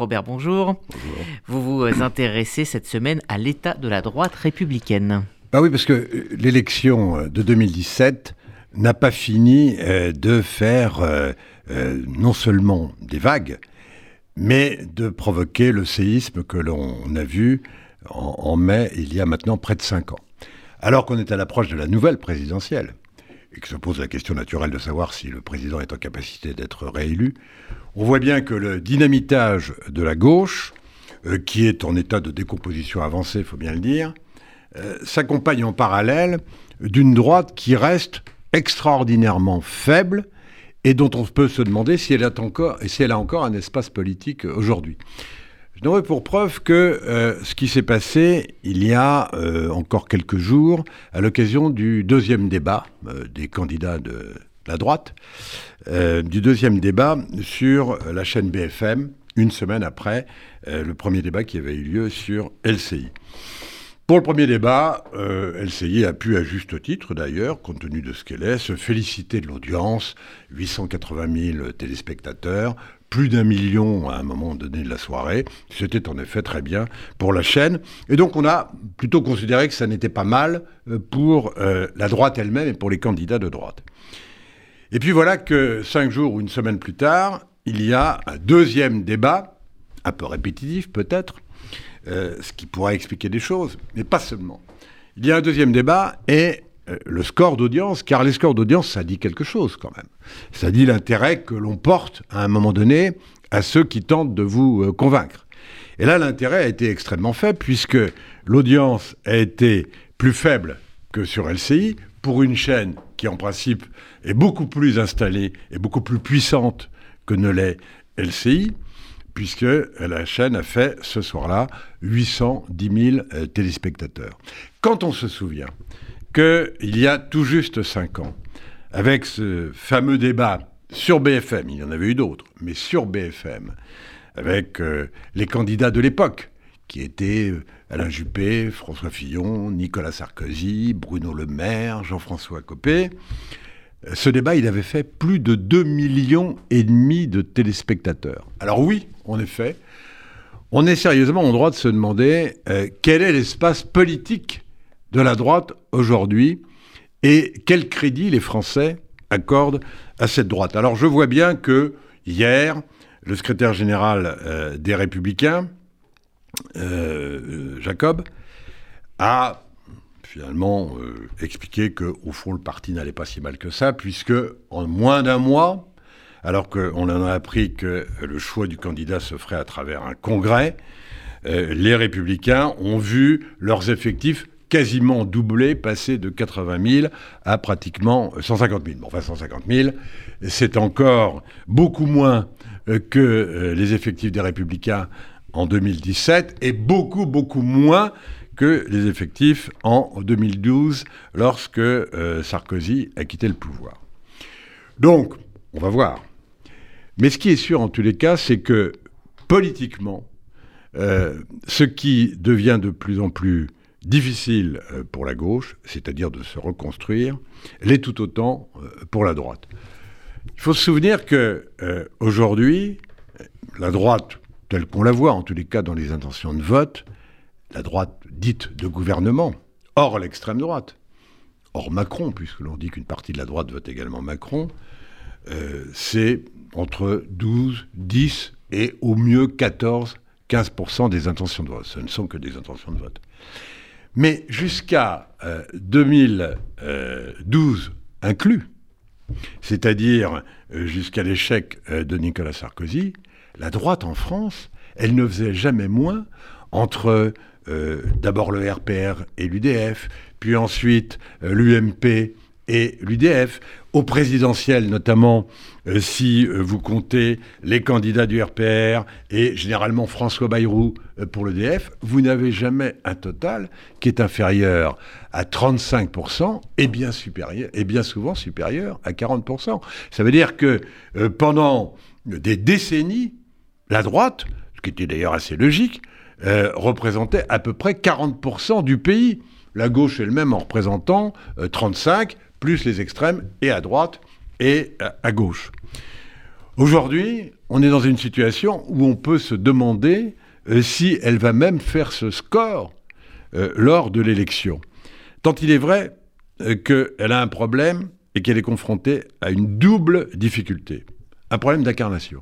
Robert, bonjour. bonjour. Vous vous intéressez cette semaine à l'état de la droite républicaine. Bah oui, parce que euh, l'élection de 2017 n'a pas fini euh, de faire euh, non seulement des vagues, mais de provoquer le séisme que l'on a vu en, en, mai, il y a maintenant près de cinq ans. Alors qu'on est à l'approche de la nouvelle présidentielle, et que se pose la question naturelle de savoir si le président est en capacité d'être réélu, on voit bien que le dynamitage de la gauche, euh, qui est en état de décomposition avancée, il faut bien le dire, euh, s'accompagne en parallèle d'une droite qui reste extraordinairement faible et dont on peut se demander si elle, a encore, si elle a encore un espace politique aujourd'hui. Je pour preuve que euh, ce qui s'est passé il y a euh, encore quelques jours, à l'occasion du deuxième débat euh, des candidats de la droite, du deuxième débat sur la chaîne BFM, une semaine après le premier débat qui avait eu lieu sur LCI. Pour le premier débat, LCI a pu, à juste titre d'ailleurs, compte tenu de ce qu'elle est, se féliciter de l'audience, 880 000 téléspectateurs, plus d'un million à un moment donné de la soirée. C'était en effet très bien pour la chaîne. Et donc on a plutôt considéré que ça n'était pas mal euh, pour euh, la droite elle-même et pour les candidats de droite. Et puis voilà que cinq jours ou une semaine plus tard, il y a un deuxième débat, un peu répétitif peut-être, euh, ce qui pourrait expliquer des choses, mais pas seulement. Il y a un deuxième débat et euh, le score d'audience, car les scores d'audience, ça dit quelque chose quand même. Ça dit l'intérêt que l'on porte à un moment donné à ceux qui tentent de vous euh, convaincre. Et là, l'intérêt a été extrêmement faible, puisque l'audience a été plus faible que sur LCI, pour une chaîne qui, en principe, est beaucoup plus installée et beaucoup plus puissante que ne l'est LCI, puisque la chaîne a fait ce soir-là 810 000 euh, téléspectateurs. Quand on se souvient qu'il y a tout juste cinq ans, avec ce fameux débat sur BFM, il y en avait eu d'autres, mais sur BFM, avec euh, les candidats de l'époque, qui étaient euh, Alain Juppé, François Fillon, Nicolas Sarkozy, Bruno Le Maire, Jean-François Copé. Euh, ce débat, il avait fait plus de 2 millions et demi de téléspectateurs. Alors oui, en effet, on est sérieusement en droit de se demander quel est l'espace politique de la droite aujourd'hui et quel crédit les Français accordent à cette droite. Alors je vois bien que hier, le secrétaire général euh, des Républicains, euh, Jacob, a finalement euh, expliqué que au fond le parti n'allait pas si mal que ça, puisque en moins d'un mois, alors qu'on en a appris que le choix du candidat se ferait à travers un congrès, les républicains ont vu leurs effectifs quasiment doublé, passé de 80 000 à pratiquement 150 000. Bon, enfin, 150 000, c'est encore beaucoup moins euh, que euh, les effectifs des Républicains en 2017 et beaucoup, beaucoup moins que les effectifs en 2012 lorsque euh, Sarkozy a quitté le pouvoir. Donc, on va voir. Mais ce qui est sûr en tous les cas, c'est que politiquement, ce qui devient de plus en plus difficile euh, pour la gauche, c'est-à-dire de se reconstruire, l'est tout autant euh, pour la droite. Il faut se souvenir que euh, aujourd'hui, la droite, telle qu'on la voit, en tous les cas dans les intentions de vote, la droite dite de gouvernement, hors l'extrême droite, hors Macron, puisque l'on dit qu'une partie de la droite vote également Macron, c'est entre 12, 10 et au mieux 14, 15% des intentions de vote. Ce ne sont que des intentions de vote. Mais jusqu'à 2012 euh, inclus, c'est-à-dire euh, jusqu'à l'échec euh, de Nicolas Sarkozy, la droite en France, elle ne faisait jamais moins entre d'abord le RPR et l'UDF, puis ensuite l'UMP et l'UDF. Au présidentiel, notamment, euh, si euh, vous comptez les candidats du RPR et généralement François Bayrou euh, pour l'EDF, vous n'avez jamais un total qui est inférieur à 35% et bien, supérieur, et bien souvent supérieur à 40%. Ça veut dire que pendant des décennies, la droite, ce qui était d'ailleurs assez logique, représentait à peu près 40% du pays. La gauche elle-même en représentant 35, plus les extrêmes, et à droite et à gauche. Aujourd'hui, on est dans une situation où on peut se demander euh, si elle va même faire ce score euh, lors de l'élection. Tant il est vrai euh, qu'elle a un problème et qu'elle est confrontée à une double difficulté. Un problème d'incarnation.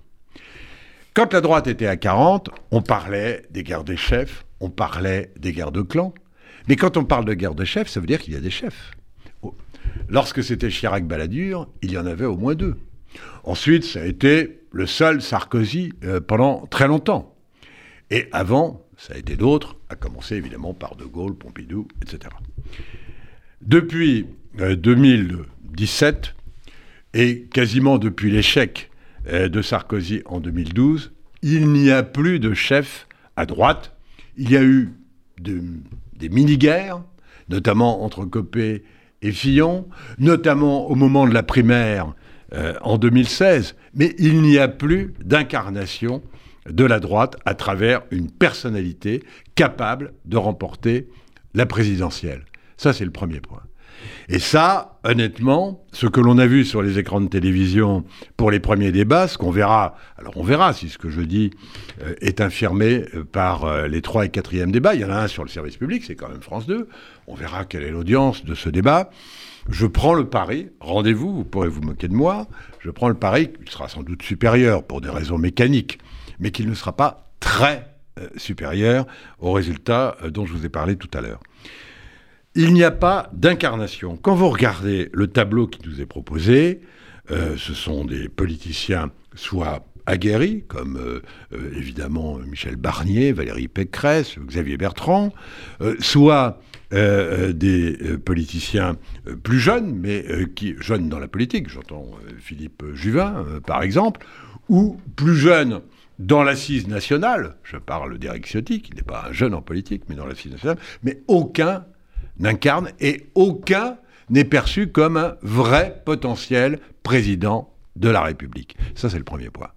Quand la droite était à 40, on parlait des guerres des chefs, on parlait des guerres de clans. Mais quand on parle de guerre de chefs, ça veut dire qu'il y a des chefs. Lorsque c'était Chirac-Balladur, il y en avait au moins deux. Ensuite, ça a été le seul Sarkozy euh, pendant très longtemps. Et avant, ça a été d'autres, à commencer évidemment par De Gaulle, Pompidou, etc. Depuis 2017, euh, et quasiment depuis l'échec de Sarkozy en 2012, il n'y a plus de chef à droite. Il y a eu des mini-guerres, notamment entre Copé et Fillon, notamment au moment de la primaire euh, en 2016, mais il n'y a plus d'incarnation de la droite à travers une personnalité capable de remporter la présidentielle. Ça, c'est le premier point. Et ça, honnêtement, ce que l'on a vu sur les écrans de télévision pour les premiers débats, ce qu'on verra, alors on verra si ce que je dis euh, est infirmé euh, par euh, les trois et quatrième débats. Il y en a un sur le service public, c'est quand même France 2. On verra quelle est l'audience de ce débat. Je prends le pari, rendez-vous, vous pourrez vous moquer de moi, je prends le pari qu'il sera sans doute supérieur pour des raisons mécaniques, mais qu'il ne sera pas très supérieur aux résultats dont je vous ai parlé tout à l'heure il n'y a pas d'incarnation. Quand vous regardez le tableau qui nous est proposé, euh, ce sont des politiciens soit aguerris, comme euh, euh, évidemment Michel Barnier, Valérie Pécresse, Xavier Bertrand, soit des politiciens plus jeunes, mais qui jeunes dans la politique, j'entends Philippe Juvin par exemple, ou plus jeunes dans l'assise nationale, je parle d'Éric Ciotti, qui n'est pas un jeune en politique, mais dans l'assise nationale, mais aucun n'incarne et aucun n'est perçu comme un vrai potentiel président de la République. Ça, c'est le premier point.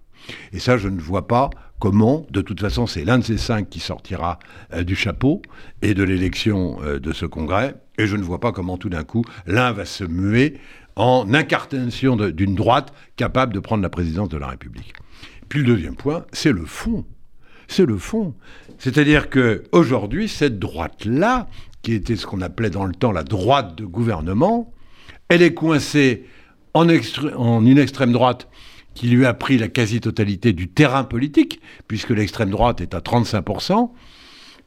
Et ça, je ne vois pas comment, de toute façon, c'est l'un de ces cinq qui sortira euh, du chapeau et de l'élection euh, de ce congrès, et je ne vois pas comment tout d'un coup l'un va se muer en incarnation d'une droite capable de prendre la présidence de la République. Puis le deuxième point, c'est le fond. C'est le fond. C'est-à-dire que aujourd'hui, cette droite-là, qui était ce qu'on appelait dans le temps la droite de gouvernement, elle est coincée en, une extrême droite qui lui a pris la quasi-totalité du terrain politique, puisque l'extrême droite est à 35%,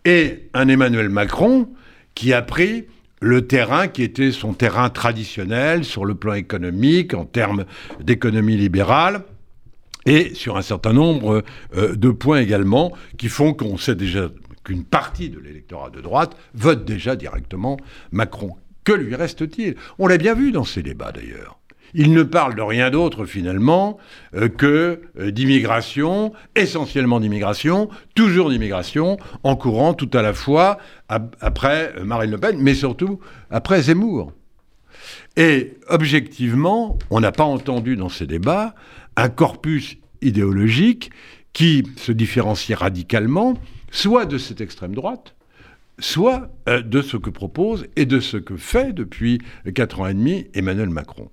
et un Emmanuel Macron qui a pris le terrain qui était son terrain traditionnel sur le plan économique, en termes d'économie libérale, et sur un certain nombre euh, de points également qui font qu'on sait déjà qu'une partie de l'électorat de droite vote déjà directement Macron. Que lui reste-t-il? On l'a bien vu dans ces débats d'ailleurs. Il ne parle de rien d'autre finalement euh, que euh, d'immigration, essentiellement d'immigration, toujours d'immigration, en courant tout à la fois après euh, Marine Le Pen, mais surtout après Zemmour. Et objectivement, on n'a pas entendu dans ces débats un corpus idéologique qui se différencie radicalement soit de cette extrême droite, soit euh, de ce que propose et de ce que fait depuis quatre ans et demi Emmanuel Macron.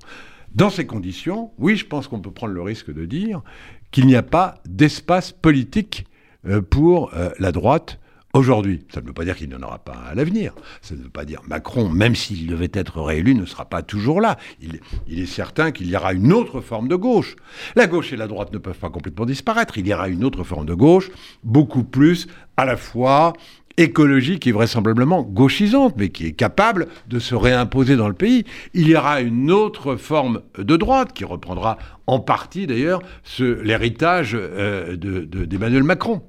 Dans ces conditions, oui, je pense qu'on peut prendre le risque de dire qu'il n'y a pas d'espace politique euh, pour euh, la droite aujourd'hui. Ça ne veut pas dire qu'il n'y en aura pas à l'avenir. Ça ne veut pas dire Macron, même s'il devait être réélu, ne sera pas toujours là. Il, est certain qu'il y aura une autre forme de gauche. La gauche et la droite ne peuvent pas complètement disparaître. Il y aura une autre forme de gauche, beaucoup plus à la fois écologique et vraisemblablement gauchisante, mais qui est capable de se réimposer dans le pays. Il y aura une autre forme de droite qui reprendra en partie d'ailleurs l'héritage euh, d'Emmanuel Macron.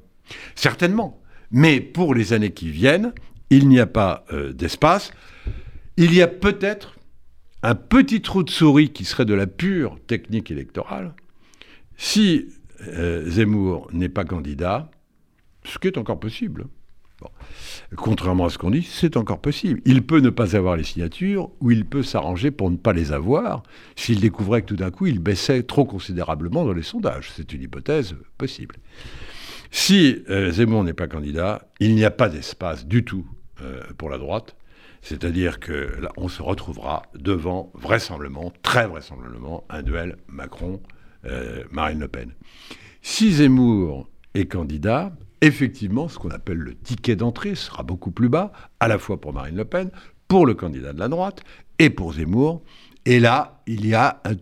Certainement. Mais pour les années qui viennent, il n'y a pas euh, d'espace. Il y a peut-être un petit trou de souris qui serait de la pure technique électorale. Si euh, Zemmour n'est pas candidat, ce qui est encore possible, contrairement à ce qu'on dit, c'est encore possible. Il peut ne pas avoir les signatures ou il peut s'arranger pour ne pas les avoir s'il découvrait que tout d'un coup il baissait trop considérablement dans les sondages. C'est une hypothèse possible. Si euh, Zemmour n'est pas candidat, il n'y a pas d'espace du tout euh, pour la droite. C'est-à-dire que on se retrouvera devant, vraisemblablement, très vraisemblablement, un duel Macron-Marine Le Pen. Si Zemmour est candidat, effectivement, ce qu'on appelle le ticket d'entrée sera beaucoup plus bas, à la fois pour Marine Le Pen, pour le candidat de la droite et pour Zemmour. Et là, il y a un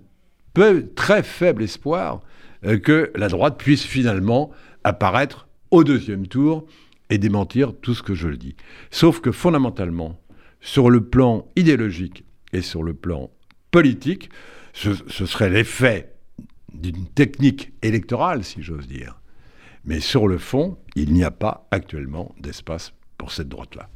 peu, très faible espoir euh, que la droite puisse finalement apparaître au deuxième tour et démentir tout ce que je le dis. Sauf que fondamentalement, sur le plan idéologique et sur le plan politique, ce, serait l'effet d'une technique électorale, si j'ose dire. Mais sur le fond, il n'y a pas actuellement d'espace pour cette droite-là.